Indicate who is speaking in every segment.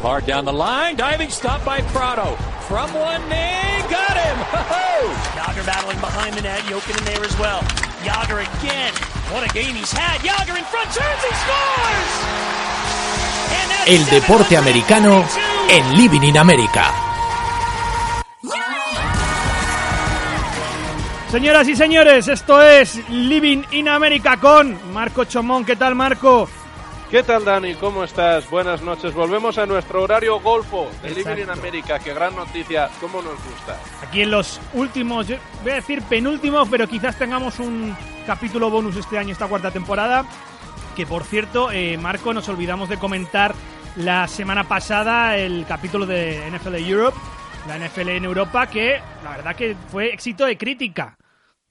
Speaker 1: Hard down the line. Diving stop by Prado. From one knee. Got him. Ho-ho!
Speaker 2: Yager battling behind the net. Jokin in there as well. Yager again. What a game he's had. Yager in front. Turns. He scores.
Speaker 3: El deporte americano
Speaker 2: 722.
Speaker 3: en Living in America.
Speaker 4: Señoras y señores, esto es Living in America con Marco Chomón. ¿Qué tal, Marco?
Speaker 5: ¿Qué tal, Dani? ¿Cómo estás? Buenas noches. Volvemos a nuestro horario golfo de. Living in America. Qué gran noticia. ¿Cómo nos gusta?
Speaker 4: Aquí en los últimos, voy a decir penúltimos, pero quizás tengamos un capítulo bonus este año, esta cuarta temporada. Que por cierto, eh, Marco, nos olvidamos de comentar la semana pasada el capítulo de NFL Europe, la NFL en Europa, que la verdad que fue éxito de crítica.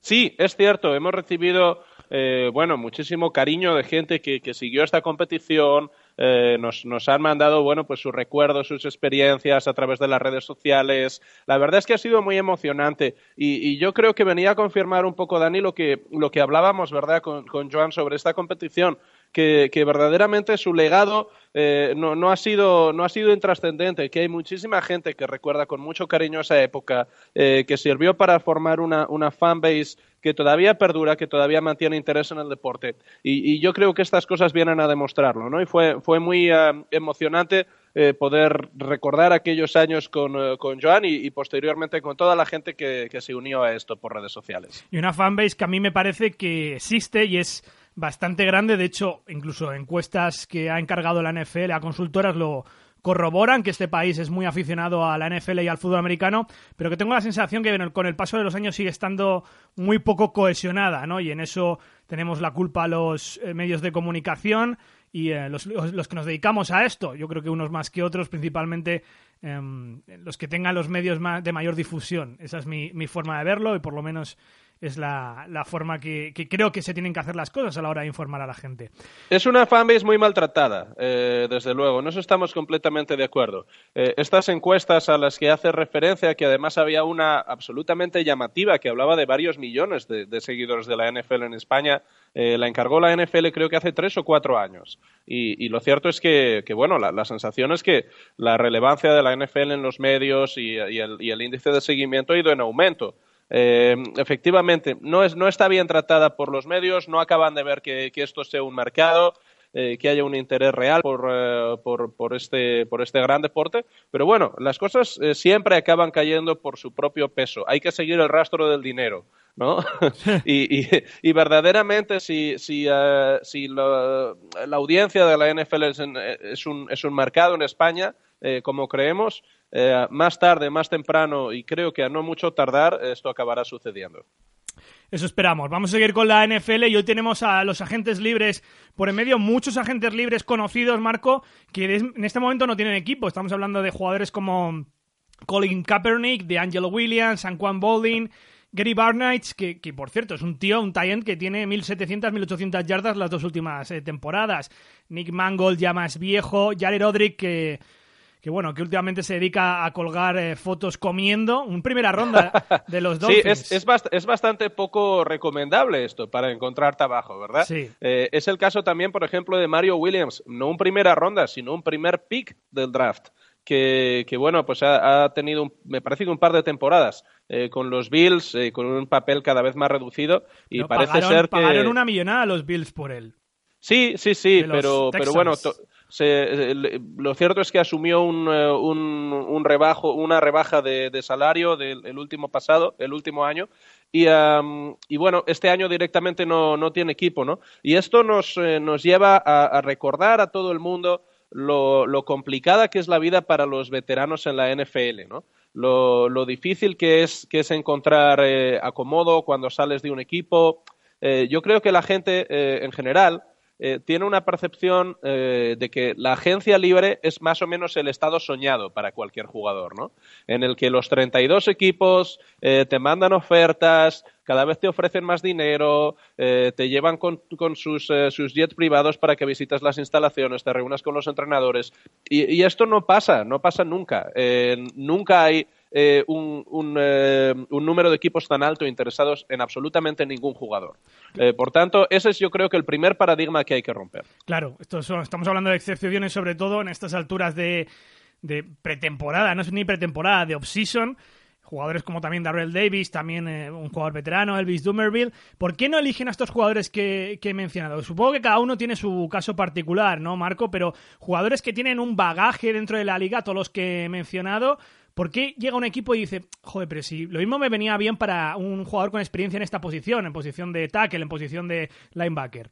Speaker 5: Sí, es cierto. Hemos recibido, eh, bueno, muchísimo cariño de gente que, siguió esta competición. eh, nos, nos han mandado, bueno, pues sus recuerdos, sus experiencias a través de las redes sociales. La verdad es que ha sido muy emocionante. Y, y yo creo que venía a confirmar un poco, Dani, lo que, lo que hablábamos, ¿verdad?, con, con Joan sobre esta competición. Que, verdaderamente su legado eh, no, no ha sido, no ha sido intrascendente, que hay muchísima gente que recuerda con mucho cariño esa época, eh, que sirvió para formar una, una fanbase que todavía perdura, que todavía mantiene interés en el deporte. Y, yo creo que estas cosas vienen a demostrarlo, ¿no? Y fue, fue muy eh, emocionante poder recordar aquellos años con, eh, con Joan y, y posteriormente con toda la gente que, que se unió a esto por redes sociales.
Speaker 4: Y una fanbase que a mí me parece que existe y es bastante grande. De hecho, incluso encuestas que ha encargado la NFL a consultoras lo corroboran que este país es muy aficionado a la NFL y al fútbol americano, pero que tengo la sensación que con el paso de los años sigue estando muy poco cohesionada, ¿no? Y en eso tenemos la culpa a los eh, medios de comunicación y eh, los, los- que nos dedicamos a esto. Yo creo que unos más que otros, principalmente em, los que tengan los medios de mayor difusión. Esa es mi, mi forma de verlo y por lo menos es la, la forma que, que creo que se tienen que hacer las cosas a la hora de informar a la gente.
Speaker 5: Es una fanbase muy maltratada, eh, desde luego. En eso estamos completamente de acuerdo. Eh, estas encuestas a las que hace referencia, que además había una absolutamente llamativa que hablaba de varios millones de, seguidores de la NFL en España, eh, la encargó la NFL creo que hace tres o cuatro años. Y, lo cierto es que, bueno, la, sensación es que la relevancia de la NFL en los medios y el, y el índice de seguimiento ha ido en aumento. Eh, efectivamente, no, es, no está bien tratada por los medios, no acaban de ver que, que esto sea un mercado, eh, que haya un interés real por, eh, por, por, este, por este gran deporte, pero bueno, las cosas eh, siempre acaban cayendo por su propio peso. Hay que seguir el rastro del dinero. ¿no? y, y, y, verdaderamente si, si, uh, si la audiencia de la NFL es, en, es, un, es un mercado en España, eh, como creemos, eh, más tarde, más temprano y creo que a no mucho tardar, esto acabará sucediendo.
Speaker 4: Eso esperamos. Vamos a seguir con la NFL y hoy tenemos a los agentes libres por en medio, muchos agentes libres conocidos, Marco, que en este momento no tienen equipo. Estamos hablando de jugadores como Colin Kaepernick, de Angelo Williams, San Juan Baldwin, Gary Barnight, que, que, por cierto es un tío, un tight que tiene 1.700, 1.800 yardas las dos últimas eh, temporadas. Nick Mangold ya más viejo, Jared Odrick que, que bueno, que últimamente se dedica a colgar eh, fotos comiendo. Un primera ronda de los Dolphins.
Speaker 5: Sí, es, es, bast es, bastante poco recomendable esto para encontrar trabajo, ¿verdad?
Speaker 4: Sí.
Speaker 5: Eh, es el caso también, por ejemplo, de Mario Williams. No un primera ronda, sino un primer pick del draft. Que, que, bueno, pues ha, ha, tenido, un, me parece que un par de temporadas eh, con los Bills, eh, con un papel cada vez más reducido y
Speaker 4: no,
Speaker 5: parece
Speaker 4: pagaron,
Speaker 5: ser que
Speaker 4: pagaron una millonada a los Bills por él.
Speaker 5: Sí, sí, sí, pero, pero bueno, se, lo cierto es que asumió un, un, un rebajo, una rebaja de, salario del el último pasado, el último año, y, y, bueno, este año directamente no, tiene equipo, ¿no? Y esto nos, eh, nos lleva a, recordar a todo el mundo lo, complicada que es la vida para los veteranos en la NFL, ¿no? Lo, lo difícil que es, que es encontrar eh, acomodo cuando sales de un equipo. Eh, yo creo que la gente eh, en general eh, tiene una percepción eh, de que la agencia libre es más o menos el estado soñado para cualquier jugador, ¿no? En el que los 32 equipos eh, te mandan ofertas, cada vez te ofrecen más dinero, eh, te llevan con, con sus, eh, sus, jets privados para que visites las instalaciones, te reúnas con los entrenadores. Y, y esto no pasa, no pasa nunca. nunca hay eh, un, un, eh, un, número de equipos tan alto interesados en absolutamente ningún jugador. Eh, por tanto, ese es yo creo que el primer paradigma que hay que romper.
Speaker 4: Claro, esto son, estamos hablando de excepciones sobre todo en estas alturas de, de pretemporada, no es ni pretemporada, de off-season jugadores como también Darrell Davis, también eh, un jugador veterano, Elvis Dumerville. ¿Por qué no eligen a estos jugadores que, que, he mencionado? Supongo que cada uno tiene su caso particular, ¿no, Marco? Pero jugadores que tienen un bagaje dentro de la liga, todos los que he mencionado, ¿Por qué llega un equipo y dice, joder, pero si lo mismo me venía bien para un jugador con experiencia en esta posición, en posición de tackle, en posición de linebacker?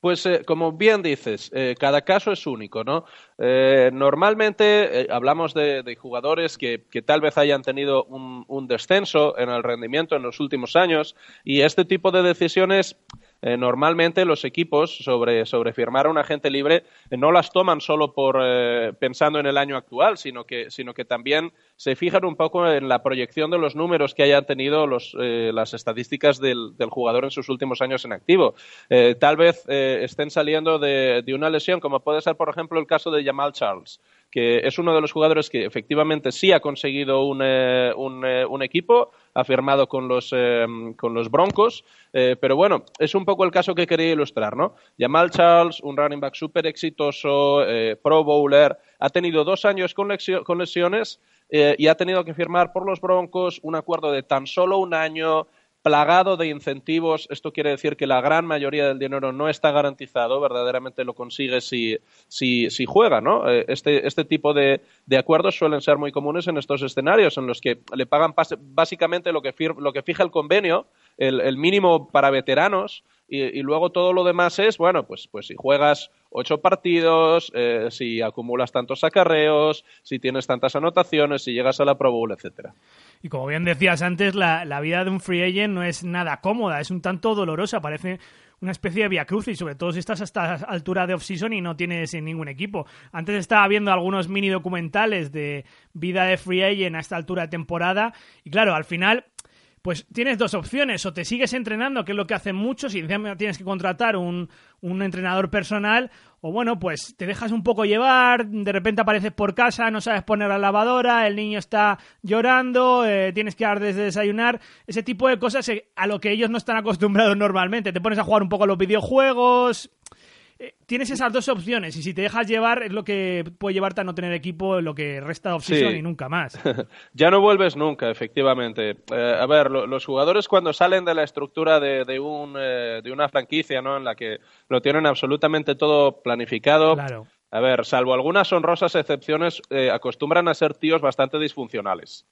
Speaker 5: Pues eh, como bien dices, eh, cada caso es único, ¿no? Eh, normalmente hablamos de, de jugadores que, que, tal vez hayan tenido un, un, descenso en el rendimiento en los últimos años y este tipo de decisiones eh, normalmente los equipos sobre, sobre firmar a un agente libre eh, no las toman solo por eh, pensando en el año actual, sino que, sino que también se fijan un poco en la proyección de los números que hayan tenido los, las estadísticas del, del, jugador en sus últimos años en activo. Tal vez estén saliendo de, de, una lesión, como puede ser, por ejemplo, el caso de Jamal Charles, que es uno de los jugadores que efectivamente sí ha conseguido un, un, un equipo, ha firmado con los, eh, con los Broncos, eh, pero bueno, es un poco el caso que quería ilustrar, ¿no? Jamal Charles, un running back súper exitoso, eh, pro bowler, ha tenido dos años con, con lesiones y ha tenido que firmar por los Broncos un acuerdo de tan solo un año, plagado de incentivos. Esto quiere decir que la gran mayoría del dinero no está garantizado, verdaderamente lo consigue si, si, si juega, ¿no? Este, este tipo de, de, acuerdos suelen ser muy comunes en estos escenarios, en los que le pagan básicamente lo que, lo que fija el convenio, el, el mínimo para veteranos, y, y, luego todo lo demás es, bueno, pues, pues si juegas ocho partidos, eh, si acumulas tantos acarreos, si tienes tantas anotaciones, si llegas a la Pro Bowl, etcétera.
Speaker 4: Y como bien decías antes, la, la, vida de un free agent no es nada cómoda, es un tanto dolorosa, parece una especie de via cruz y sobre todo si estás hasta altura de off-season y no tienes ningún equipo. Antes estaba viendo algunos mini documentales de vida de free agent a esta altura de temporada y claro, al final pues tienes dos opciones, o te sigues entrenando, que es lo que hacen muchos, y tienes que contratar un, un, entrenador personal, o bueno, pues te dejas un poco llevar, de repente apareces por casa, no sabes poner la lavadora, el niño está llorando, eh, tienes que dar desde desayunar, ese tipo de cosas eh, a lo que ellos no están acostumbrados normalmente. Te pones a jugar un poco a los videojuegos, eh, tienes esas dos opciones y si te dejas llevar es lo que puede llevarte a no tener equipo lo que resta de sí. y nunca más.
Speaker 5: ya no vuelves nunca, efectivamente. Eh, a ver, lo, los jugadores cuando salen de la estructura de, de, un, eh, de una franquicia ¿no? en la que lo tienen absolutamente todo planificado,
Speaker 4: claro.
Speaker 5: a ver, salvo algunas honrosas excepciones, acostumbran a ser tíos bastante disfuncionales.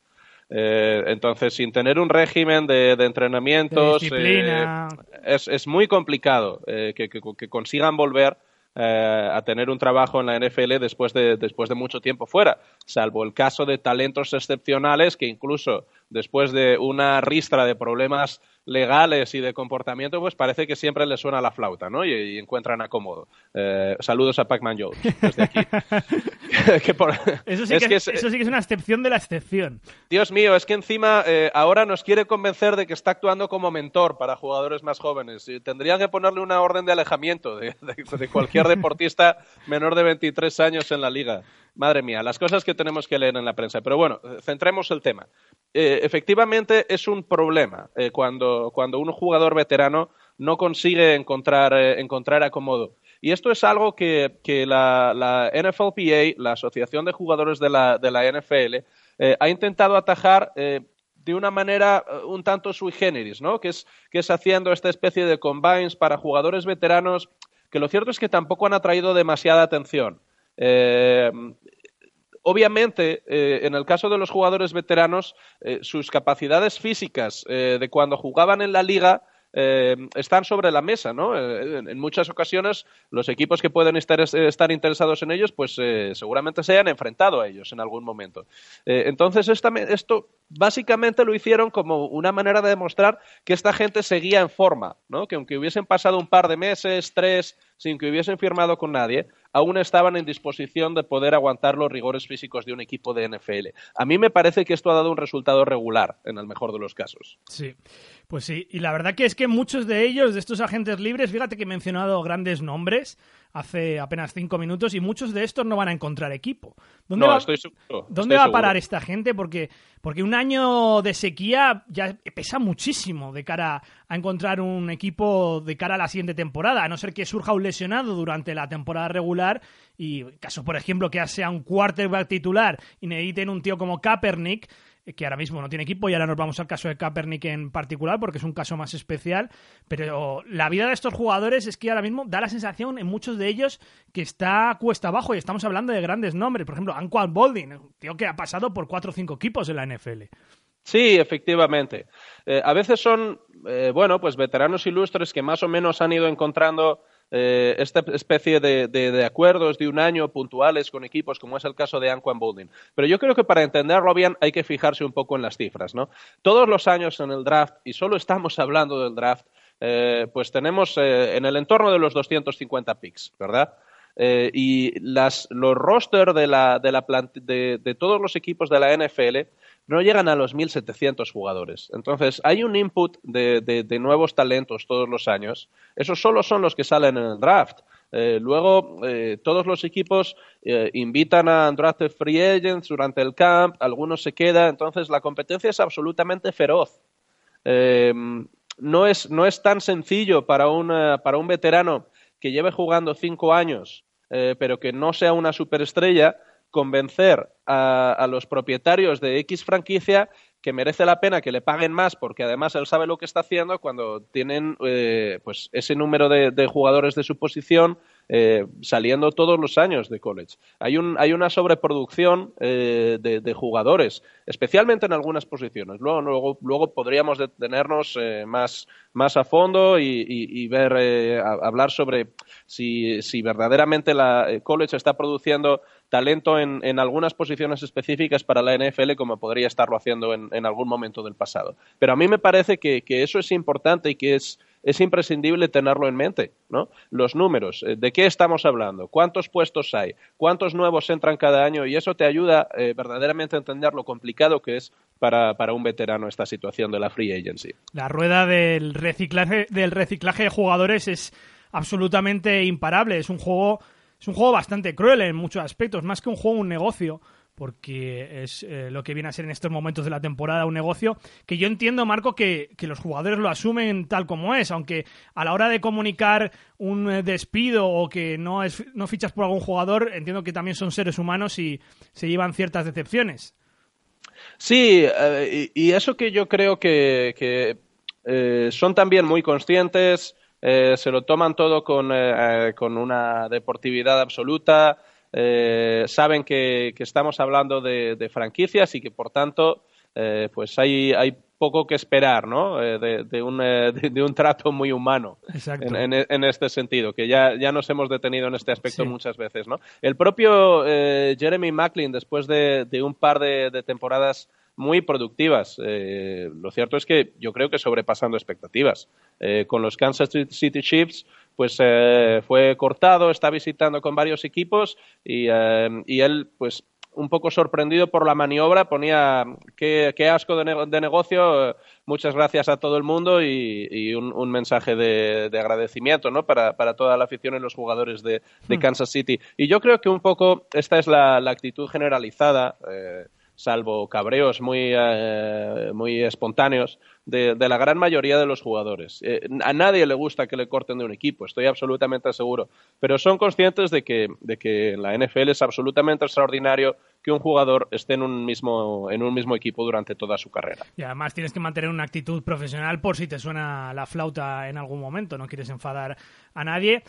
Speaker 5: Eh, entonces, sin tener un régimen de, de entrenamientos,
Speaker 4: de
Speaker 5: eh, es, es, muy complicado eh, que, que, que, consigan volver eh, a tener un trabajo en la NFL después de, después de mucho tiempo fuera, salvo el caso de talentos excepcionales que incluso después de una ristra de problemas legales y de comportamiento, pues parece que siempre le suena la flauta, ¿no? Y, y encuentran acomodo. Eh, saludos a Pac-Man Jones desde aquí.
Speaker 4: que por... eso, sí es que, que es, eso, sí que es, una excepción de la excepción.
Speaker 5: Dios mío, es que encima eh, ahora nos quiere convencer de que está actuando como mentor para jugadores más jóvenes. Y tendría que ponerle una orden de alejamiento de, de, de cualquier deportista menor de 23 años en la liga. Madre mía, las cosas que tenemos que leer en la prensa. Pero bueno, centremos el tema. Eh, efectivamente es un problema eh, cuando, cuando un jugador veterano no consigue encontrar, eh, encontrar acomodo. Y esto es algo que, que la, la, NFLPA, la Asociación de Jugadores de la, de la NFL, ha intentado atajar de una manera un tanto sui generis, ¿no? que, es, que es haciendo esta especie de combines para jugadores veteranos que lo cierto es que tampoco han atraído demasiada atención. Eh, obviamente, eh, en el caso de los jugadores veteranos, eh, sus capacidades físicas de cuando jugaban en la liga están sobre la mesa, ¿no? En, muchas ocasiones los equipos que pueden estar, interesados en ellos, pues seguramente se hayan enfrentado a ellos en algún momento. Entonces, esto básicamente lo hicieron como una manera de demostrar que esta gente seguía en forma, ¿no? Que aunque hubiesen pasado un par de meses, tres, sin que hubiesen firmado con nadie, aún estaban en disposición de poder aguantar los rigores físicos de un equipo de NFL. A mí me parece que esto ha dado un resultado regular, en el mejor de los casos.
Speaker 4: Sí, pues sí. Y la verdad que es que muchos de ellos, de estos agentes libres, fíjate que he mencionado grandes nombres hace apenas cinco minutos y muchos de estos no van a encontrar equipo. ¿Dónde
Speaker 5: no,
Speaker 4: va,
Speaker 5: estoy seguro.
Speaker 4: ¿dónde
Speaker 5: estoy
Speaker 4: va a
Speaker 5: seguro.
Speaker 4: parar esta gente? Porque, porque un año de sequía ya pesa muchísimo de cara a encontrar un equipo de cara a la siguiente temporada, a no ser que surja un lesionado durante la temporada regular y caso, por ejemplo, que sea un quarterback titular y necesiten un tío como Kaepernick, que ahora mismo no tiene equipo y ahora nos vamos al caso de Kaepernick en particular porque es un caso más especial, pero la vida de estos jugadores es que ahora mismo da la sensación en muchos de ellos que está cuesta abajo y estamos hablando de grandes nombres, por ejemplo, Anquan Boldin, tío que ha pasado por cuatro o cinco equipos en la NFL.
Speaker 5: Sí, efectivamente. Eh, a veces son, eh, bueno, pues veteranos ilustres que más o menos han ido encontrando eh, esta especie de, acuerdos de un año puntuales con equipos, como es el caso de Anquan Boldin. Pero yo creo que para entenderlo bien hay que fijarse un poco en las cifras, ¿no? Todos los años en el draft, y solo estamos hablando del draft, eh, pues tenemos eh, en el entorno de los 250 picks, ¿verdad? Eh, y las, los rosters de, la, de, la de, de, todos los equipos de la NFL no llegan a los 1.700 jugadores. Entonces, hay un input de, de, nuevos talentos todos los años. Esos solo son los que salen en el draft. Eh, luego, eh, todos los equipos invitan a undrafted free agents durante el camp, algunos se quedan. Entonces, la competencia es absolutamente feroz. No, es, no es tan sencillo para, una, para un veterano que lleve jugando cinco años, eh, pero que no sea una superestrella, convencer a, los propietarios de X franquicia que merece la pena que le paguen más porque además él sabe lo que está haciendo cuando tienen eh, pues ese número de, jugadores de su posición eh, saliendo todos los años de college. Hay, un, hay una sobreproducción eh, de, jugadores, especialmente en algunas posiciones. Luego, luego, luego podríamos detenernos eh, más, más a fondo y, y, ver, hablar sobre si, si verdaderamente la college está produciendo talento en, en, algunas posiciones específicas para la NFL como podría estarlo haciendo en, en algún momento del pasado. Pero a mí me parece que, que eso es importante y que es, es imprescindible tenerlo en mente, ¿no? Los números, eh, ¿de qué estamos hablando? ¿Cuántos puestos hay? ¿Cuántos nuevos entran cada año? Y eso te ayuda eh, verdaderamente a entender lo complicado que es para, para, un veterano esta situación de la free agency.
Speaker 4: La rueda del reciclaje, del reciclaje de jugadores es absolutamente imparable. Es un juego, es un juego bastante cruel en muchos aspectos, más que un juego, un negocio porque es eh, lo que viene a ser en estos momentos de la temporada un negocio que yo entiendo, Marco, que, que, los jugadores lo asumen tal como es, aunque a la hora de comunicar un eh, despido o que no, es, no fichas por algún jugador, entiendo que también son seres humanos y se llevan ciertas decepciones.
Speaker 5: Sí, eh, y, y, eso que yo creo que, que son también muy conscientes, se lo toman todo con, con una deportividad absoluta, eh, saben que, que, estamos hablando de, de, franquicias y que por tanto eh, pues hay, hay, poco que esperar ¿no? Eh, de, de, un, de, un, trato muy humano en, en, en, este sentido, que ya, ya nos hemos detenido en este aspecto sí. muchas veces. ¿no? El propio eh, Jeremy Macklin, después de, un par de, temporadas muy productivas. Eh, lo cierto es que yo creo que sobrepasando expectativas. Eh, con los Kansas City Chiefs, pues eh, fue cortado, está visitando con varios equipos y, y él, pues un poco sorprendido por la maniobra, ponía qué, qué asco de, ne de, negocio, muchas gracias a todo el mundo y, y un, un, mensaje de, de agradecimiento ¿no? para, para, toda la afición y los jugadores de, de, Kansas City. Y yo creo que un poco esta es la, la actitud generalizada. Eh, salvo cabreos muy, eh, muy espontáneos, de, de, la gran mayoría de los jugadores. Eh, a nadie le gusta que le corten de un equipo, estoy absolutamente seguro, pero son conscientes de que, de que en la NFL es absolutamente extraordinario que un jugador esté en un, mismo, en un mismo equipo durante toda su carrera.
Speaker 4: Y además tienes que mantener una actitud profesional por si te suena la flauta en algún momento, no quieres enfadar a nadie.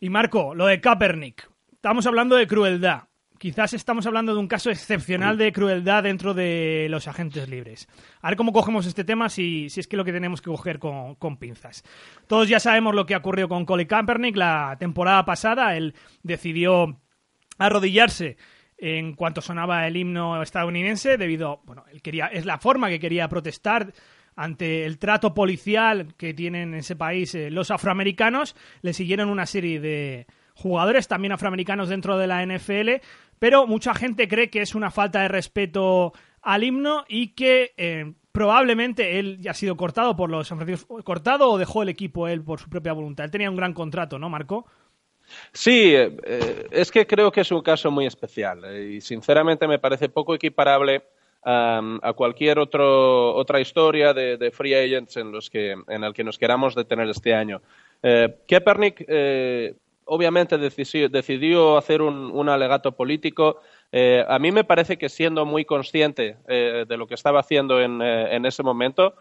Speaker 4: Y Marco, lo de Kaepernick, estamos hablando de crueldad quizás estamos hablando de un caso excepcional de crueldad dentro de los agentes libres. A ver cómo cogemos este tema, si, si es que lo que tenemos que coger con, con, pinzas. Todos ya sabemos lo que ha ocurrido con Colin Kaepernick la temporada pasada. Él decidió arrodillarse en cuanto sonaba el himno estadounidense debido, bueno, él quería, es la forma que quería protestar ante el trato policial que tienen en ese país eh, los afroamericanos. Le siguieron una serie de jugadores también afroamericanos dentro de la NFL, pero mucha gente cree que es una falta de respeto al himno y que eh, probablemente él ya ha sido cortado por los San Francisco, cortado o dejó el equipo él por su propia voluntad. Él tenía un gran contrato, ¿no, Marco?
Speaker 5: Sí, eh, es que creo que es un caso muy especial eh, y sinceramente me parece poco equiparable a cualquier otro, otra historia de, free agents en, los que, en el que nos queramos detener este año. Eh, eh, obviamente decidió, decidió hacer un, alegato político. Eh, a mí me parece que siendo muy consciente eh, de lo que estaba haciendo en, en ese momento,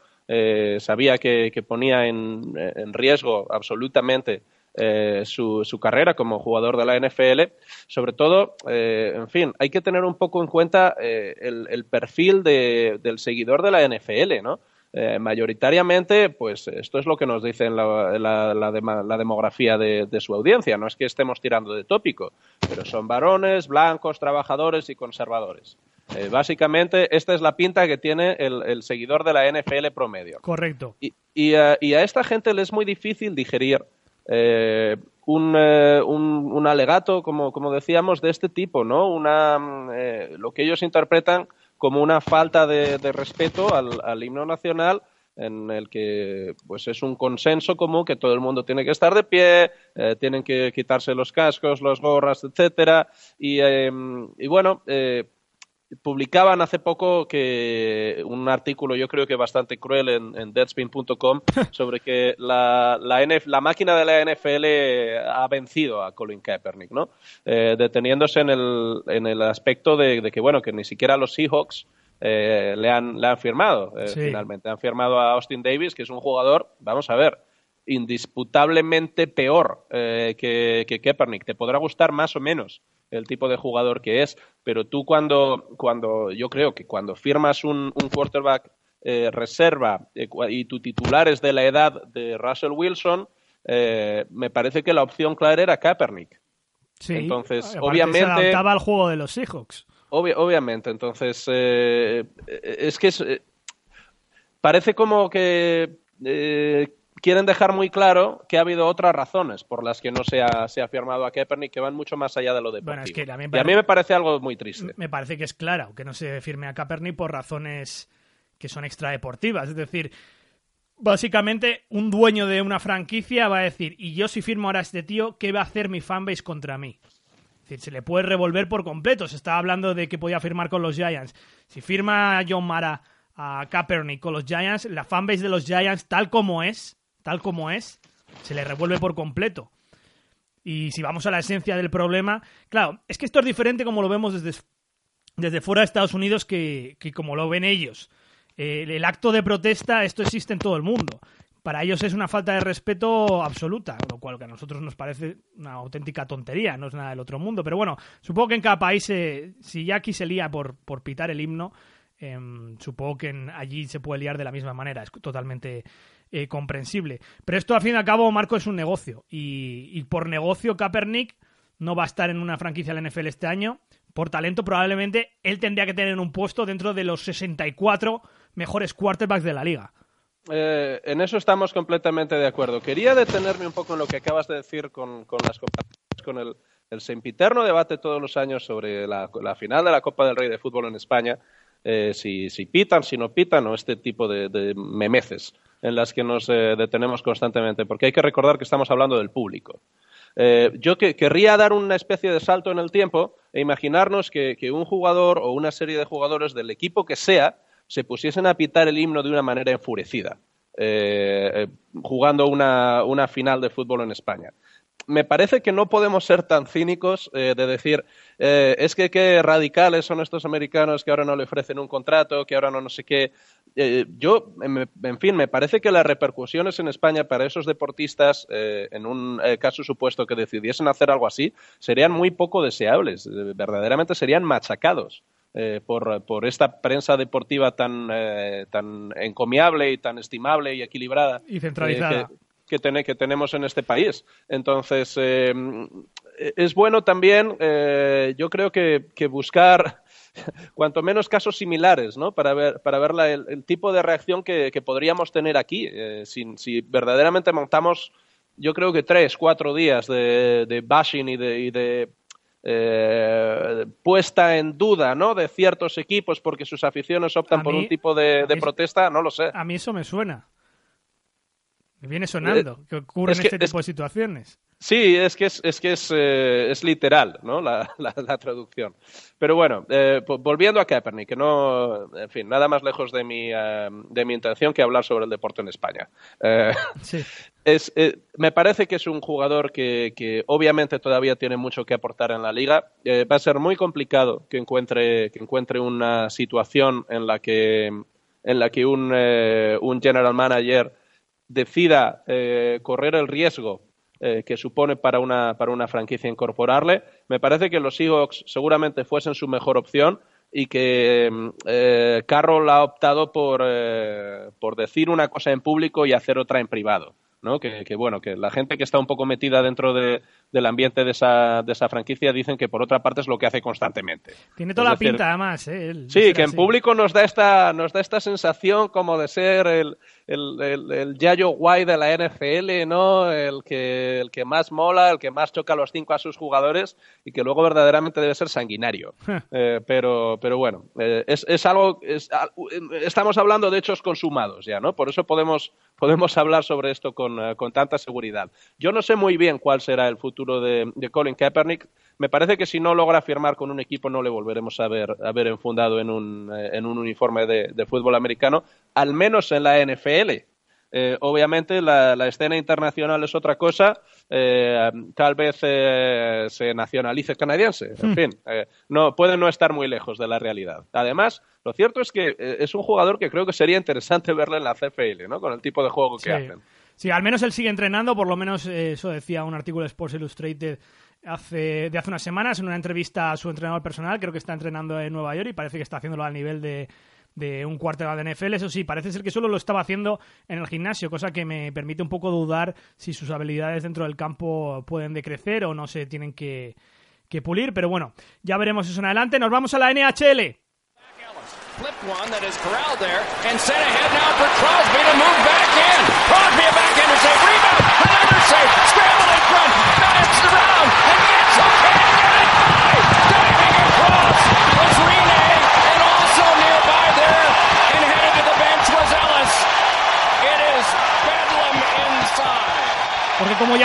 Speaker 5: sabía que, ponía en, riesgo absolutamente eh, su, carrera como jugador de la NFL. Sobre todo, eh, en fin, hay que tener un poco en cuenta eh, el, perfil de, del seguidor de la NFL, ¿no? Eh, mayoritariamente, pues esto es lo que nos dice la, la, la, de, la demografía de, de, su audiencia. No es que estemos tirando de tópico, pero son varones, blancos, trabajadores y conservadores. Eh, básicamente, esta es la pinta que tiene el, el seguidor de la NFL promedio.
Speaker 4: Correcto.
Speaker 5: Y, y, uh, y, a esta gente le es muy difícil digerir eh, un, eh, un, un, alegato, como, como, decíamos, de este tipo, ¿no? Una, eh, lo que ellos interpretan como una falta de, respeto al, al, himno nacional en el que pues es un consenso común que todo el mundo tiene que estar de pie, eh, tienen que quitarse los cascos, los gorras, etcétera. Y, y bueno publicaban hace poco que un artículo yo creo que bastante cruel en, en deadspin.com sobre que la, la, NF, la, máquina de la NFL ha vencido a Colin Kaepernick, ¿no? Eh, deteniéndose en el, en el aspecto de, de, que, bueno, que ni siquiera los Seahawks eh, le, han, le han firmado eh, sí. finalmente. Han firmado a Austin Davis, que es un jugador, vamos a ver, indisputablemente peor eh, que, que Kaepernick. Te podrá gustar más o menos el tipo de jugador que es, pero tú cuando, cuando yo creo que cuando firmas un, un quarterback eh, reserva eh, y tu titular es de la edad de Russell Wilson, eh, me parece que la opción clara era Kaepernick.
Speaker 4: Sí,
Speaker 5: entonces, obviamente.
Speaker 4: Se adaptaba al juego de los Seahawks.
Speaker 5: Obvi obviamente, entonces. Es que es, parece como que quieren dejar muy claro que ha habido otras razones por las que no se ha, se ha firmado a Kaepernick que van mucho más allá de lo deportivo.
Speaker 4: Bueno, es que
Speaker 5: y a mí me parece algo muy triste.
Speaker 4: Me parece que es claro que no se firme a Kaepernick por razones que son extradeportivas. Es decir, básicamente un dueño de una franquicia va a decir, y yo si firmo ahora a este tío, ¿qué va a hacer mi fanbase contra mí? Es decir, se le puede revolver por completo. Se estaba hablando de que podía firmar con los Giants. Si firma John Mara a Kaepernick con los Giants, la fanbase de los Giants, tal como es, tal como es, se le revuelve por completo. Y si vamos a la esencia del problema, claro, es que esto es diferente como lo vemos desde, desde fuera de Estados Unidos que, que como lo ven ellos. Eh, el acto de protesta, esto existe en todo el mundo. Para ellos es una falta de respeto absoluta, lo cual que a nosotros nos parece una auténtica tontería, no es nada del otro mundo. Pero bueno, supongo que en cada país, si ya aquí se lía por, por pitar el himno, eh, supongo que allí se puede liar de la misma manera. Es totalmente eh, comprensible. Pero esto, al fin y al cabo, Marco, es un negocio. Y, y, por negocio, Kaepernick no va a estar en una franquicia de la NFL este año. Por talento, probablemente él tendría que tener un puesto dentro de los 64 mejores quarterbacks de la liga.
Speaker 5: Eh, en eso estamos completamente de acuerdo. Quería detenerme un poco en lo que acabas de decir con, con las comparaciones con el, el sempiterno debate todos los años sobre la, la, final de la Copa del Rey de fútbol en España, eh, si, si, pitan, si no pitan, o este tipo de, de memeces en las que nos eh, detenemos constantemente, porque hay que recordar que estamos hablando del público. Eh, yo que, querría dar una especie de salto en el tiempo e imaginarnos que, que un jugador o una serie de jugadores del equipo que sea se pusiesen a pitar el himno de una manera enfurecida, jugando una, una, final de fútbol en España. Me parece que no podemos ser tan cínicos eh, de decir, eh, es que qué radicales son estos americanos que ahora no le ofrecen un contrato, que ahora no no sé qué. eh, yo, en, fin, me parece que las repercusiones en España para esos deportistas, eh, en un eh, caso supuesto que decidiesen hacer algo así, serían muy poco deseables. verdaderamente serían machacados. por, por, esta prensa deportiva tan, tan encomiable y tan estimable y equilibrada
Speaker 4: y centralizada
Speaker 5: que, que, tenemos en este país. Entonces, es bueno también, yo creo que, que buscar cuanto menos casos similares, ¿no? Para ver, para ver el, tipo de reacción que, podríamos tener aquí. Eh, si, verdaderamente montamos, yo creo que tres, cuatro días de, bashing y de, eh, puesta en duda ¿no? de ciertos equipos porque sus aficiones optan por un tipo de, protesta, no lo sé.
Speaker 4: A mí eso me suena. Me viene sonando eh, que ocurren este tipo de situaciones.
Speaker 5: Sí, es que es, es, que es, eh, es literal ¿no? La, la, traducción. Pero bueno, eh, volviendo a Kaepernick, que no, en fin, nada más lejos de mi, eh, de mi intención que hablar sobre el deporte en España.
Speaker 4: Sí.
Speaker 5: Es, me parece que es un jugador que, que, obviamente todavía tiene mucho que aportar en la liga. va a ser muy complicado que encuentre, que encuentre una situación en la que, en la que un, un general manager decida correr el riesgo eh, que supone para una, para una franquicia incorporarle. Me parece que los Seahawks seguramente fuesen su mejor opción y que mm, eh, Carroll ha optado por, eh, por decir una cosa en público y hacer otra en privado. ¿no? Que, que, bueno, que la gente que está un poco metida dentro de, del ambiente de esa, de esa franquicia dicen que por otra parte es lo que hace constantemente.
Speaker 4: Tiene toda la pinta además, ¿eh?
Speaker 5: sí, que en público nos da esta, nos da esta sensación como de ser el, el, el, Yayo Guay de la NFL, ¿no? El que, el que más mola, el que más choca a los cinco a sus jugadores y que luego verdaderamente debe ser sanguinario. Eh, pero, pero bueno, eh, es, es algo, es, estamos hablando de hechos consumados ya, ¿no? Por eso podemos, podemos hablar sobre esto con, eh, con tanta seguridad. Yo no sé muy bien cuál será el futuro de, de Colin Kaepernick me parece que si no logra firmar con un equipo no le volveremos a ver, a ver enfundado en un, eh, en un uniforme de, fútbol americano, al menos en la NFL. Eh, obviamente la, escena internacional es otra cosa, eh, tal vez se nacionalice canadiense, en hmm. fin, no, puede no estar muy lejos de la realidad. Además, lo cierto es que es un jugador que creo que sería interesante verle en la CFL, ¿no? con el tipo de juego que hacen.
Speaker 4: Sí, al menos él sigue entrenando, por lo menos eso decía un artículo de Sports Illustrated hace, de hace unas semanas en una entrevista a su entrenador personal, creo que está entrenando en Nueva York y parece que está haciéndolo al nivel de, de un cuarto de NFL. Eso sí, parece ser que solo lo estaba haciendo en el gimnasio, cosa que me permite un poco dudar si sus habilidades dentro del campo pueden decrecer o no se tienen que, que pulir. Pero bueno, ya veremos eso en adelante. Nos vamos a la NHL. Como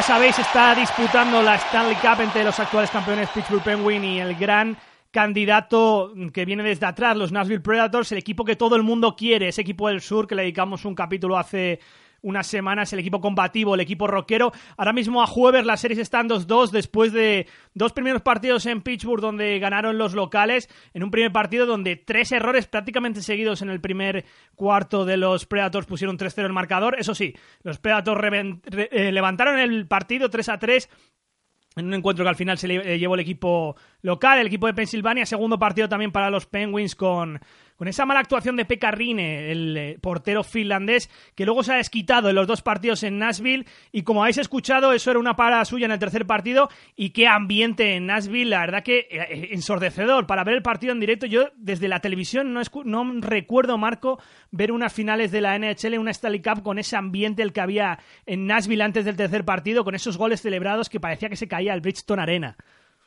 Speaker 4: sabéis, está disputando la Stanley Cup entre los actuales campeones Pittsburgh Penguin y el gran candidato que viene desde atrás, los Nashville Predators, el equipo que todo el mundo quiere, ese equipo del sur que le dedicamos un capítulo hace unas semanas el equipo combativo, el equipo rockero. Ahora mismo a jueves las series están 2-2 después de dos primeros partidos en Pittsburgh donde ganaron los locales. En un primer partido donde tres errores prácticamente seguidos en el primer cuarto de los Predators pusieron 3-0 el marcador. Eso sí, los Predators eh, levantaron el partido 3-3 en un encuentro que al final se eh, llevó el equipo local, el equipo de Pensilvania, segundo partido también para los Penguins con, con esa mala actuación de Pekka Rine, el eh, portero finlandés, que luego se ha desquitado en los dos partidos en Nashville. Y como habéis escuchado, eso era una para suya en el tercer partido. Y qué ambiente en Nashville, la verdad que eh, eh, ensordecedor para ver el partido en directo. Yo desde la televisión no, no recuerdo, Marco, ver unas finales de la NHL, una Stanley Cup con ese ambiente el que había en Nashville antes del tercer partido, con esos goles celebrados que parecía que se caía el Bridgestone Arena.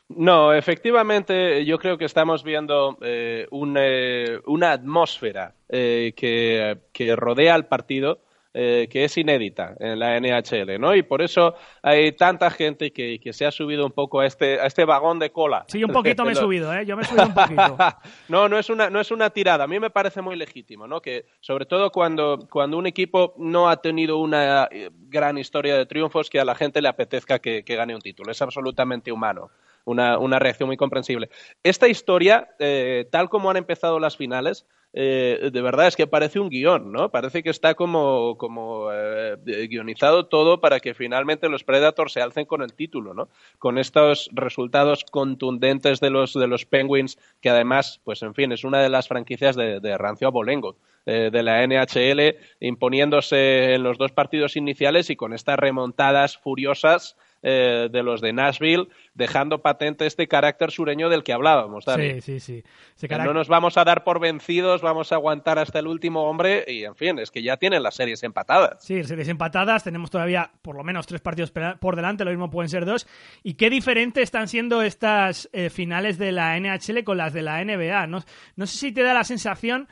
Speaker 5: No, efectivamente, yo creo que estamos viendo eh, eh, una atmósfera eh, que, rodea al partido que es inédita en la NHL, ¿no? Y por eso hay tanta gente que, se ha subido un poco a este, a este vagón de cola.
Speaker 4: Sí, un poquito me he subido, ¿eh? Yo me he subido un poquito.
Speaker 5: no, no es, una, no es una tirada. A mí me parece muy legítimo, ¿no? Que sobre todo cuando, cuando un equipo no ha tenido una gran historia de triunfos, que a la gente le apetezca que gane un título. Es absolutamente humano. Una, una reacción muy comprensible. Esta historia, eh, tal como han empezado las finales, eh, de verdad es que parece un guion, ¿no? Parece que está como, como eh, guionizado todo para que finalmente los Predators se alcen con el título, ¿no? Con estos resultados contundentes de los, de los Penguins, que además, pues en fin, es una de las franquicias de, Rancio Abolengo, eh, de la NHL, imponiéndose en los dos partidos iniciales y con estas remontadas furiosas eh, de los de Nashville, dejando patente este carácter sureño del que hablábamos. Dani.
Speaker 4: Sí, sí, sí. Ese
Speaker 5: No nos vamos a dar por vencidos, vamos a aguantar hasta el último hombre y, en fin, es que ya tienen las series empatadas.
Speaker 4: Sí, series empatadas, tenemos todavía por lo menos tres partidos por delante, lo mismo pueden ser dos. ¿Y qué diferente están siendo estas eh, finales de la NHL con las de la NBA? No, no sé si te da la sensación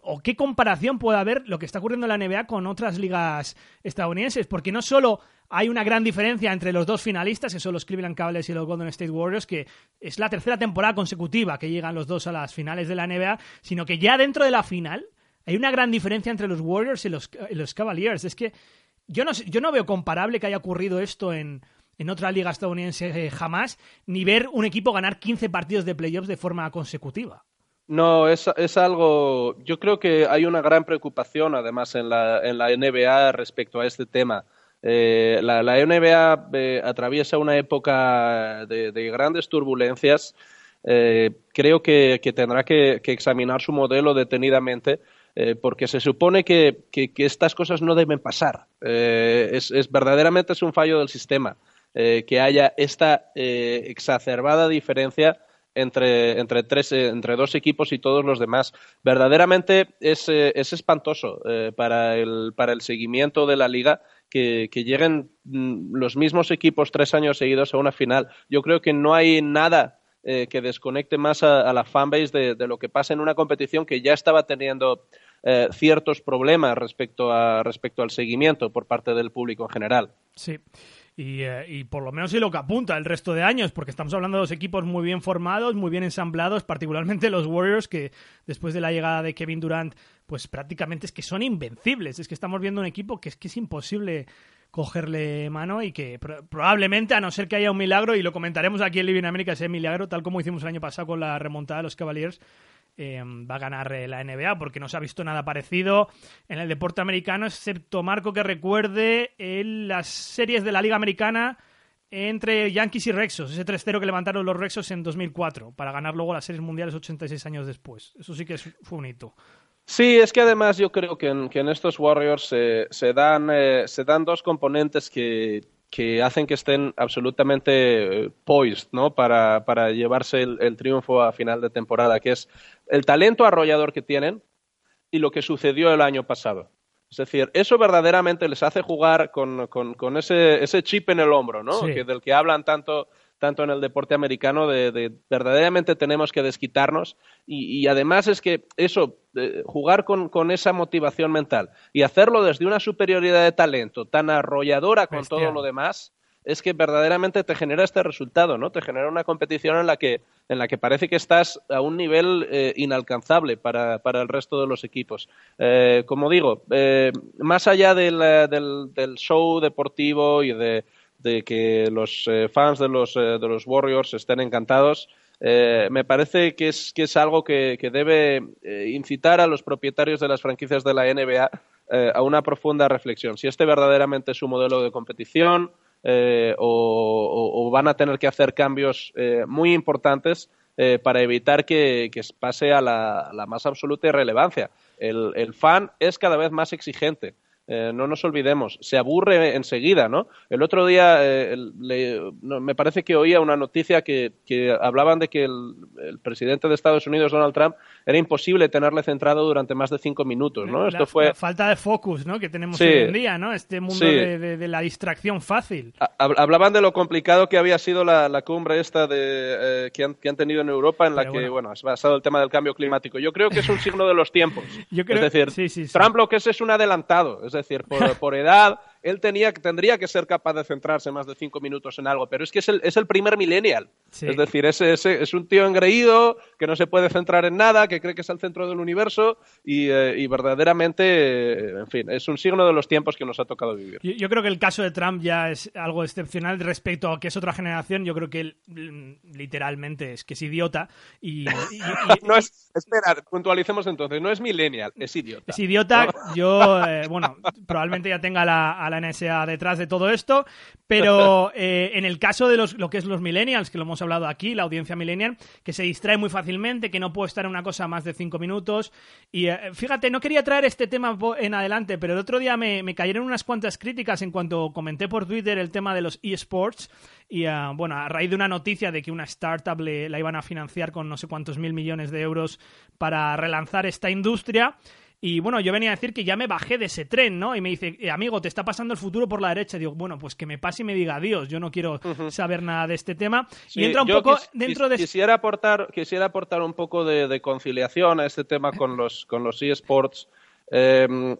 Speaker 4: o qué comparación puede haber lo que está ocurriendo en la NBA con otras ligas estadounidenses, porque no solo hay una gran diferencia entre los dos finalistas, que son los Cleveland Cavaliers y los Golden State Warriors, que es la tercera temporada consecutiva que llegan los dos a las finales de la NBA, sino que ya dentro de la final hay una gran diferencia entre los Warriors y los, los Cavaliers. Es que yo no, yo no veo comparable que haya ocurrido esto en, en otra liga estadounidense eh, jamás, ni ver un equipo ganar 15 partidos de playoffs de forma consecutiva.
Speaker 5: No, es, es algo. Yo creo que hay una gran preocupación, además, en la, en la NBA respecto a este tema. Eh, la, NBA eh, atraviesa una época de, de grandes turbulencias. Eh, creo que, tendrá que, examinar su modelo detenidamente. eh, porque se supone que, estas cosas no deben pasar. Es, verdaderamente es un fallo del sistema que haya esta exacerbada diferencia entre, entre, tres, entre dos equipos y todos los demás. Verdaderamente es, es espantoso eh, para, el, para el seguimiento de la liga que, lleguen mm, los mismos equipos tres años seguidos a una final. Yo creo que no hay nada eh, que desconecte más a, a la fanbase de, de lo que pasa en una competición que ya estaba teniendo eh, ciertos problemas respecto, a, respecto al seguimiento por parte del público en general.
Speaker 4: Sí. Y, eh, y por lo menos es lo que apunta el resto de años, porque estamos hablando de dos equipos muy bien formados, muy bien ensamblados, particularmente los Warriors, que después de la llegada de Kevin Durant, pues prácticamente es que son invencibles. Es que estamos viendo un equipo que es que es imposible cogerle mano y que pro- probablemente, a no ser que haya un milagro, y lo comentaremos aquí en Living America, ese milagro, tal como hicimos el año pasado con la remontada de los Cavaliers, eh, va a ganar eh, la NBA porque no se ha visto nada parecido en el deporte americano, excepto Marco que recuerde en las series de la Liga Americana entre Yankees y Rexos, ese 3-0 que levantaron los Rexos en 2004 para ganar luego las series mundiales 86 años después. Eso sí que fue un hito.
Speaker 5: Sí, es que además yo creo que en, que en estos Warriors se- dan, eh, se dan dos componentes que, que hacen que estén absolutamente eh, poised ¿no? para, para llevarse el triunfo a final de temporada, que es el talento arrollador que tienen y lo que sucedió el año pasado. Es decir, eso verdaderamente les hace jugar con, con- con ese, ese chip en el hombro, ¿no?
Speaker 4: Sí.
Speaker 5: Que, del que hablan tanto, tanto en el deporte americano, de, de verdaderamente tenemos que desquitarnos. Y, y además es que eso, eh, jugar con, con esa motivación mental y hacerlo desde una superioridad de talento tan arrolladora con
Speaker 4: Bestial.
Speaker 5: todo lo demás, es que verdaderamente te genera este resultado, ¿no? Te genera una competición en la que, en la que parece que estás a un nivel eh, inalcanzable para, para el resto de los equipos. Eh, como digo, eh, más allá del, del, show deportivo y de, de que los fans de los, de los Warriors estén encantados, me parece que es, que es algo que, que debe incitar a los propietarios de las franquicias de la NBA a una profunda reflexión. Si este verdaderamente es su modelo de competición eh, o, van a tener que hacer cambios eh, muy importantes eh, para evitar que, pase a la, más absoluta irrelevancia. El, el fan es cada vez más exigente. Eh, no nos olvidemos, se aburre enseguida, ¿no? El otro día eh, le- no, me parece que oía una noticia que, que hablaban de que el, el presidente de Estados Unidos, Donald Trump, era imposible tenerle centrado durante más de cinco minutos, ¿no?
Speaker 4: La-
Speaker 5: Esto fue
Speaker 4: la falta de focus ¿no? que tenemos
Speaker 5: Sí.
Speaker 4: hoy en día, ¿no? Este mundo
Speaker 5: Sí.
Speaker 4: de, de- de la distracción fácil.
Speaker 5: Ha- Hablaban de lo complicado que había sido la, la cumbre esta de, eh, que, han, que han tenido en Europa, en la
Speaker 4: Pero
Speaker 5: que,
Speaker 4: bueno.
Speaker 5: bueno, es basado el tema del cambio climático. Yo creo que es un signo de los tiempos.
Speaker 4: Yo creo-
Speaker 5: es decir,
Speaker 4: sí.
Speaker 5: Trump lo que es es un adelantado. Es decir, por, por edad, él tenía, tendría que ser capaz de centrarse más de cinco minutos en algo, pero es que es el, es el primer millennial. Es decir, ese, ese, es un tío engreído que no se puede centrar en nada, que cree que es el centro del universo y, eh, y verdaderamente, eh, en fin, es un signo de los tiempos que nos ha tocado vivir.
Speaker 4: Yo, yo, creo que el caso de Trump ya es algo excepcional respecto a que es otra generación. Yo creo que él mm, literalmente es que es idiota y... y, y
Speaker 5: no es, espera, puntualicemos entonces, no es millennial, es idiota.
Speaker 4: Es idiota, ¿no? yo, eh, bueno, probablemente ya tenga la, a la NSA detrás de todo esto, pero eh, en el caso de los, lo que es los millennials, que lo hemos hablado aquí, la audiencia millennial, que se distrae muy fácilmente, que no puede estar en una cosa más de cinco minutos. Y eh, fíjate, no quería traer este tema en adelante, pero el otro día me, me cayeron unas cuantas críticas en cuanto comenté por Twitter el tema de los eSports. Y uh, bueno, a raíz de una noticia de que una startup le, la iban a financiar con no sé cuántos mil millones de euros para relanzar esta industria. Y bueno, yo venía a decir que ya me bajé de ese tren, ¿no? Y me dice, eh, amigo, te está pasando el futuro por la derecha. Y digo, bueno, pues que me pase y me diga adiós. Yo no quiero uh -huh. saber nada de este tema.
Speaker 5: Sí,
Speaker 4: y entra un poco
Speaker 5: quis,
Speaker 4: dentro de.
Speaker 5: Quisiera aportar, quisiera aportar un poco de, de conciliación a este tema con los, con los eSports. Eh,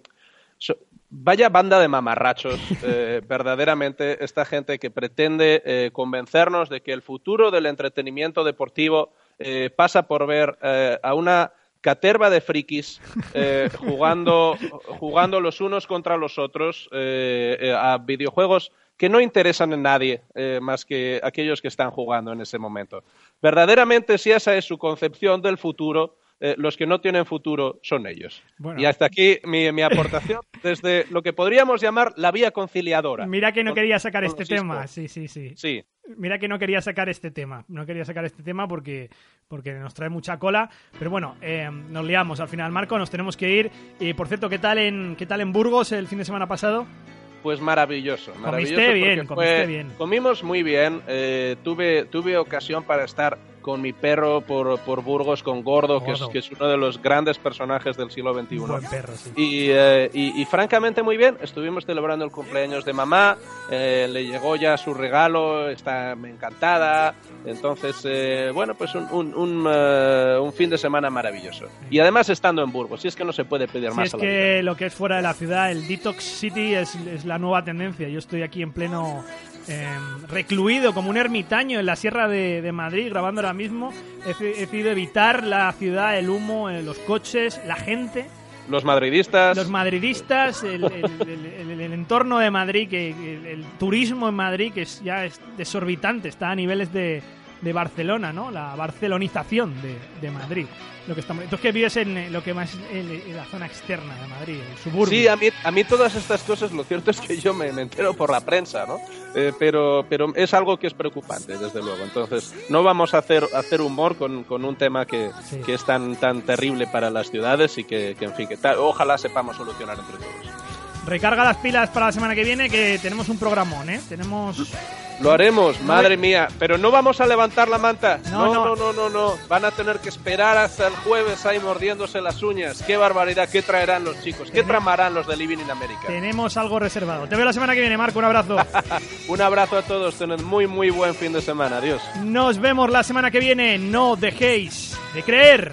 Speaker 5: so, vaya banda de mamarrachos, eh, verdaderamente, esta gente que pretende eh, convencernos de que el futuro del entretenimiento deportivo eh, pasa por ver a una caterva de frikis eh, jugando, jugando los unos contra los otros eh, eh, a videojuegos que no interesan en nadie eh, más que aquellos que están jugando en ese momento. Verdaderamente, si esa es su concepción del futuro, eh, los que no tienen futuro son ellos. Bueno. Y hasta aquí mi, mi, aportación desde lo que podríamos llamar la vía conciliadora.
Speaker 4: Mira que no quería sacar este tema, sí, sí, sí.
Speaker 5: Sí.
Speaker 4: Mira que no quería sacar este tema, no quería sacar este tema porque, porque nos trae mucha cola, pero bueno, eh, nos liamos al final, Marco, nos tenemos que ir. Y por cierto, ¿qué tal en, qué tal en Burgos el fin de semana pasado?
Speaker 5: Pues maravilloso, maravilloso.
Speaker 4: Comiste bien, comiste bien.
Speaker 5: Comimos muy bien, eh, tuve, tuve ocasión para estar con mi perro por, por Burgos, con Gordo, Gordo. Que, es, que, es, uno de los grandes personajes del siglo XXI.
Speaker 4: Buen perro, sí.
Speaker 5: y, eh, y, y, francamente muy bien, estuvimos celebrando el cumpleaños de mamá, eh, le llegó ya su regalo, está encantada, entonces, eh, bueno, pues un, un, un, uh, un, fin de semana maravilloso. Y además estando en Burgos, si es que no se puede pedir
Speaker 4: si
Speaker 5: más.
Speaker 4: es
Speaker 5: a
Speaker 4: la que vida. lo que es fuera de la ciudad, el Detox City es, es la nueva tendencia, yo estoy aquí en pleno eh, recluido como un ermitaño en la Sierra de, de Madrid, grabando ahora mismo. He, he, decidido evitar la ciudad, el humo, eh, los coches, la gente.
Speaker 5: Los madridistas.
Speaker 4: Los madridistas, el, el, el, el entorno de Madrid, que el, turismo en Madrid, que es, ya es desorbitante, está a niveles de, de Barcelona, ¿no? La barcelonización de, de Madrid. Lo que estamos... Entonces que vives en lo que más en, en, la zona externa de Madrid, el suburbio.
Speaker 5: Sí, a mí, a mí todas estas cosas, lo cierto es que yo me, me entero por la prensa, ¿no? Eh, pero, pero es algo que es preocupante, desde luego. Entonces, no vamos a hacer, hacer humor con, con un tema que, sí. que, es tan, tan terrible para las ciudades y que, que en fin, que tal, ojalá sepamos solucionar entre todos.
Speaker 4: Recarga las pilas para la semana que viene, que tenemos un programón, ¿eh? Tenemos...
Speaker 5: Lo haremos, madre mía. Pero no vamos a levantar la manta. No no, no, no, no, no. Van a tener que esperar hasta el jueves ahí mordiéndose las uñas. Qué barbaridad. ¿Qué traerán los chicos? ¿Qué tramarán los de Living in America?
Speaker 4: Tenemos algo reservado. Te veo la semana que viene, Marco. Un abrazo.
Speaker 5: un abrazo a todos. Tened muy, muy buen fin de semana. Adiós.
Speaker 4: Nos vemos la semana que viene. No dejéis de creer.